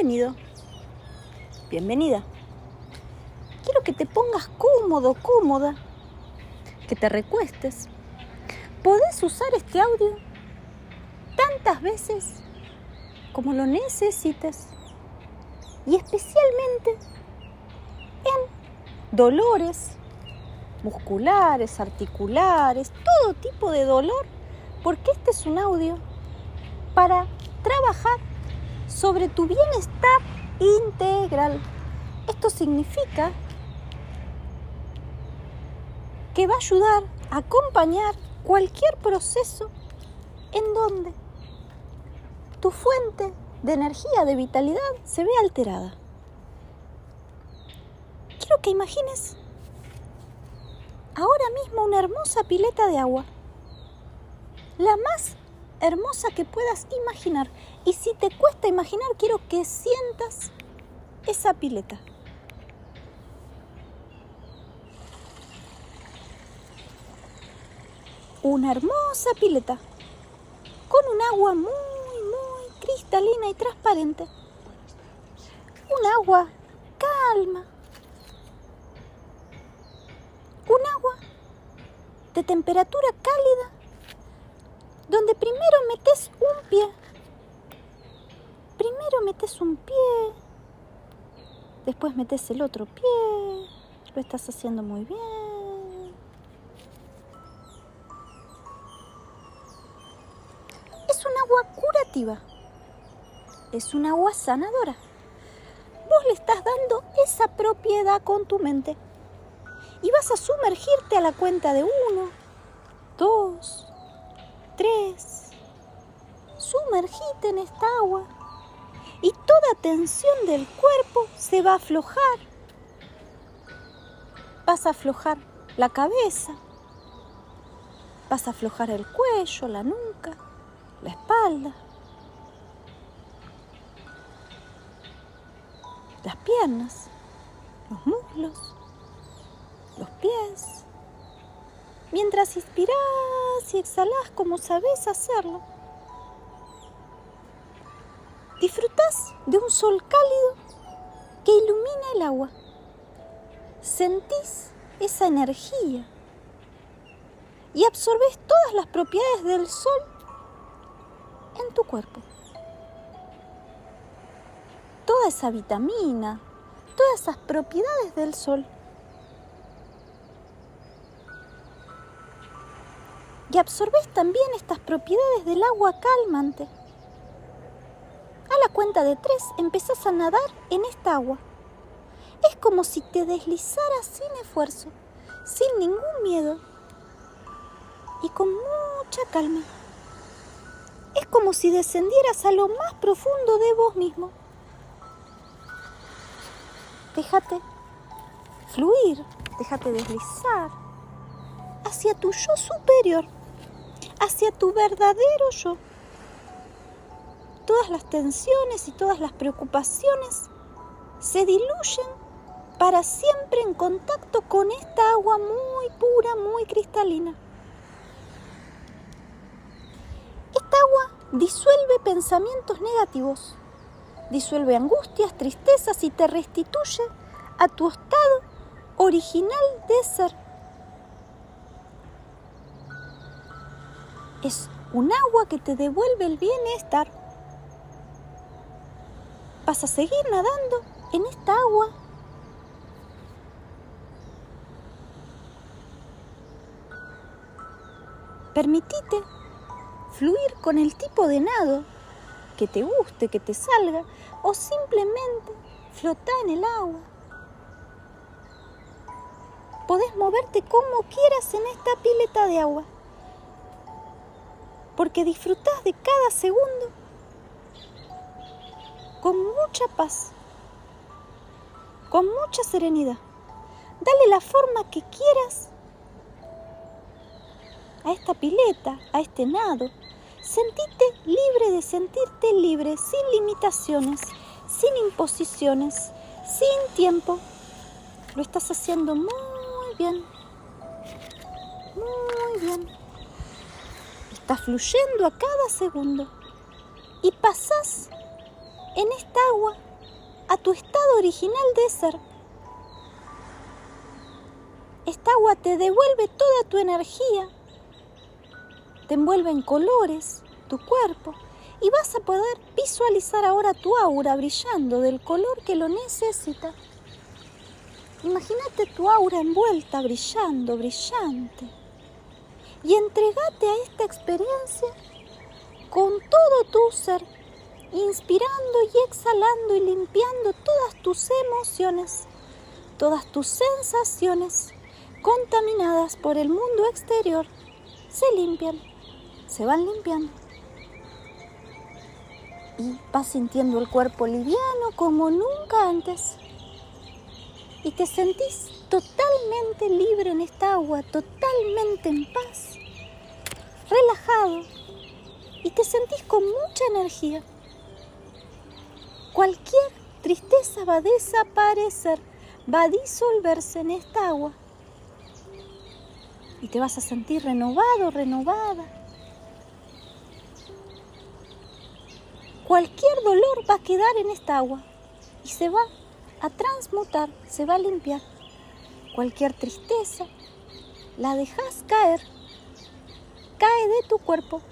Bienvenido. Bienvenida. Quiero que te pongas cómodo, cómoda. Que te recuestes. Podés usar este audio tantas veces como lo necesites. Y especialmente en dolores musculares, articulares, todo tipo de dolor, porque este es un audio para trabajar sobre tu bienestar integral. Esto significa que va a ayudar a acompañar cualquier proceso en donde tu fuente de energía, de vitalidad, se ve alterada. Quiero que imagines ahora mismo una hermosa pileta de agua. La más hermosa que puedas imaginar. Y si te cuesta imaginar, quiero que sientas esa pileta. Una hermosa pileta con un agua muy, muy cristalina y transparente. Un agua calma. Un agua de temperatura cálida donde primero metes un pie. Primero metes un pie, después metes el otro pie. Lo estás haciendo muy bien. Es un agua curativa. Es un agua sanadora. Vos le estás dando esa propiedad con tu mente. Y vas a sumergirte a la cuenta de uno, dos, tres. Sumergite en esta agua y toda tensión del cuerpo se va a aflojar. Vas a aflojar la cabeza, vas a aflojar el cuello, la nuca, la espalda, las piernas, los muslos, los pies mientras inspiras y exhalas como sabes hacerlo. Disfrutas de un sol cálido que ilumina el agua. Sentís esa energía y absorbes todas las propiedades del sol en tu cuerpo. Toda esa vitamina, todas esas propiedades del sol y absorbes también estas propiedades del agua calmante. Cuenta de tres empezás a nadar en esta agua. Es como si te deslizaras sin esfuerzo, sin ningún miedo y con mucha calma. Es como si descendieras a lo más profundo de vos mismo. Déjate fluir, déjate deslizar hacia tu yo superior hacia tu verdadero yo. Todas las tensiones y todas las preocupaciones se diluyen para siempre en contacto con esta agua muy pura, muy cristalina. Esta agua disuelve pensamientos negativos, disuelve angustias, tristezas y te restituye a tu estado original de ser. es un agua que te devuelve el bienestar. Vas a seguir nadando en esta agua. Permitite fluir con el tipo de nado que te guste, que te salga, o simplemente flota en el agua. Podés moverte como quieras en esta pileta de agua porque disfrutas de cada segundo con mucha paz, con mucha serenidad. Dale la forma que quieras a esta pileta, a este nado. Sentite libre de sentirte libre, sin limitaciones, sin imposiciones, sin tiempo. Lo estás haciendo muy bien, muy bien. Está fluyendo a cada segundo y pasas en esta agua a tu estado original de ser. Esta agua te devuelve toda tu energía, te envuelve en colores tu cuerpo y vas a poder visualizar ahora tu aura brillando del color que lo necesita. Imagínate tu aura envuelta, brillando, brillante. Y entregate a esta experiencia con todo tu ser, inspirando y exhalando y limpiando todas tus emociones, todas tus sensaciones contaminadas por el mundo exterior. Se limpian, se van limpiando y vas sintiendo el cuerpo liviano como nunca antes. Y te sentís totalmente libre en esta agua, totalmente en paz, relajado y te sentís con mucha energía. Cualquier tristeza va a desaparecer, va a disolverse en esta agua y te vas a sentir renovado, renovada. cualquier dolor va a quedar en esta agua y se va a transmutar, se va a limpiar. Cualquier tristeza la dejas caer, cae de tu cuerpo.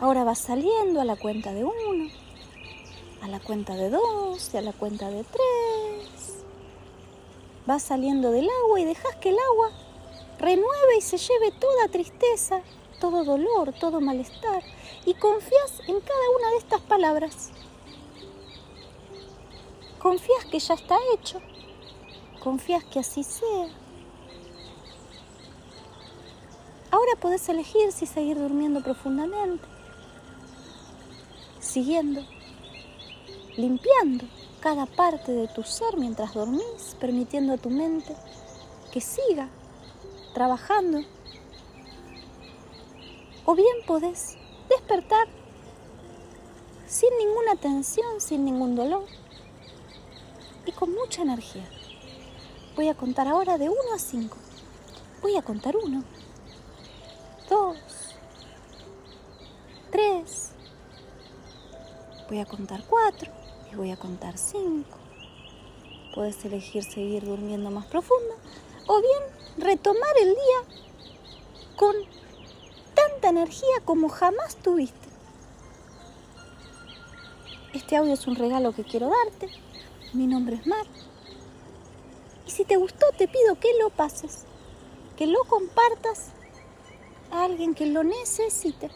Ahora vas saliendo a la cuenta de uno, a la cuenta de dos y a la cuenta de tres. Vas saliendo del agua y dejas que el agua renueve y se lleve toda tristeza, todo dolor, todo malestar y confías en cada una de estas palabras. Confías que ya está hecho, confías que así sea. Ahora puedes elegir si seguir durmiendo profundamente, siguiendo, limpiando cada parte de tu ser mientras dormís, permitiendo a tu mente que siga trabajando o bien podés despertar sin ninguna tensión, sin ningún dolor y con mucha energía. Voy a contar ahora de 1 a 5. Voy a contar 1, 2, 3, voy a contar 4 y voy a contar 5. Puedes elegir seguir durmiendo más profundo o bien retomar el día con energía como jamás tuviste. Este audio es un regalo que quiero darte. Mi nombre es Mar. Y si te gustó, te pido que lo pases, que lo compartas a alguien que lo necesite.